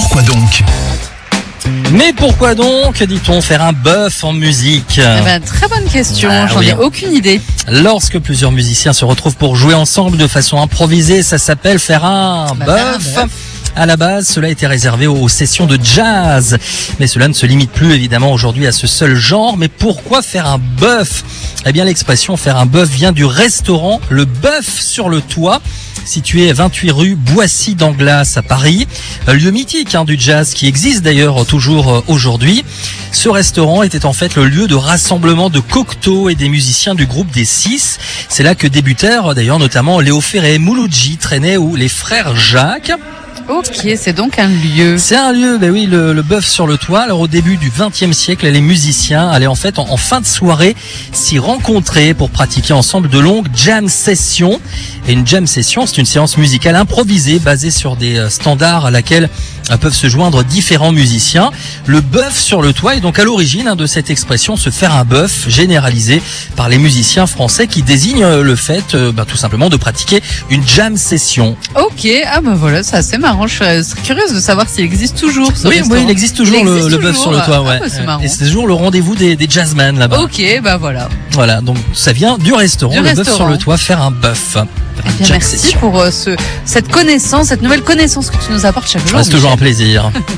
pourquoi donc Mais pourquoi donc, dit-on, faire un bœuf en musique Eh ben, très bonne question, Ah j'en oui. ai aucune idée. Lorsque plusieurs musiciens se retrouvent pour jouer ensemble de façon improvisée, ça s'appelle faire un Bah, bœuf. À la base, cela était réservé aux sessions de jazz. Mais cela ne se limite plus évidemment aujourd'hui à ce seul genre. Mais pourquoi faire un bœuf? Eh bien, l'expression faire un bœuf vient du restaurant Le Bœuf sur le Toit, situé 28 rue Boissy d'Anglas à Paris. Lieu mythique hein, du jazz qui existe d'ailleurs toujours euh, aujourd'hui. Ce restaurant était en fait le lieu de rassemblement de Cocteau et des musiciens du groupe des Six. C'est là que débutèrent d'ailleurs notamment Léo Ferré, Mouloudji, Trenet ou les frères Jacques. Ok, c'est donc un lieu. C'est un lieu, ben oui, le, le bœuf sur le toit. Alors au début du XXe siècle, les musiciens allaient en fait en, en fin de soirée s'y rencontrer pour pratiquer ensemble de longues jam sessions. Et une jam session, c'est une séance musicale improvisée basée sur des euh, standards à laquelle euh, peuvent se joindre différents musiciens. Le bœuf sur le toit est donc à l'origine hein, de cette expression se faire un bœuf généralisé par les musiciens français qui désignent euh, le fait ben, tout simplement de pratiquer une jam session. Ok, ah ben voilà, c'est assez marrant. Je serais curieuse de savoir s'il existe toujours ce Oui, oui, il existe toujours Il le, existe le bœuf sur le toit, Ah, ouais. bah. Et c'est toujours le rendez-vous des, des jazzmen là-bas. Ok, bah voilà. Voilà, donc ça vient du restaurant, Du le bœuf sur le toit, faire un bœuf. Eh bien, merci session. pour euh, ce, cette connaissance, cette nouvelle connaissance que tu nous apportes chaque jour. C'est toujours un plaisir.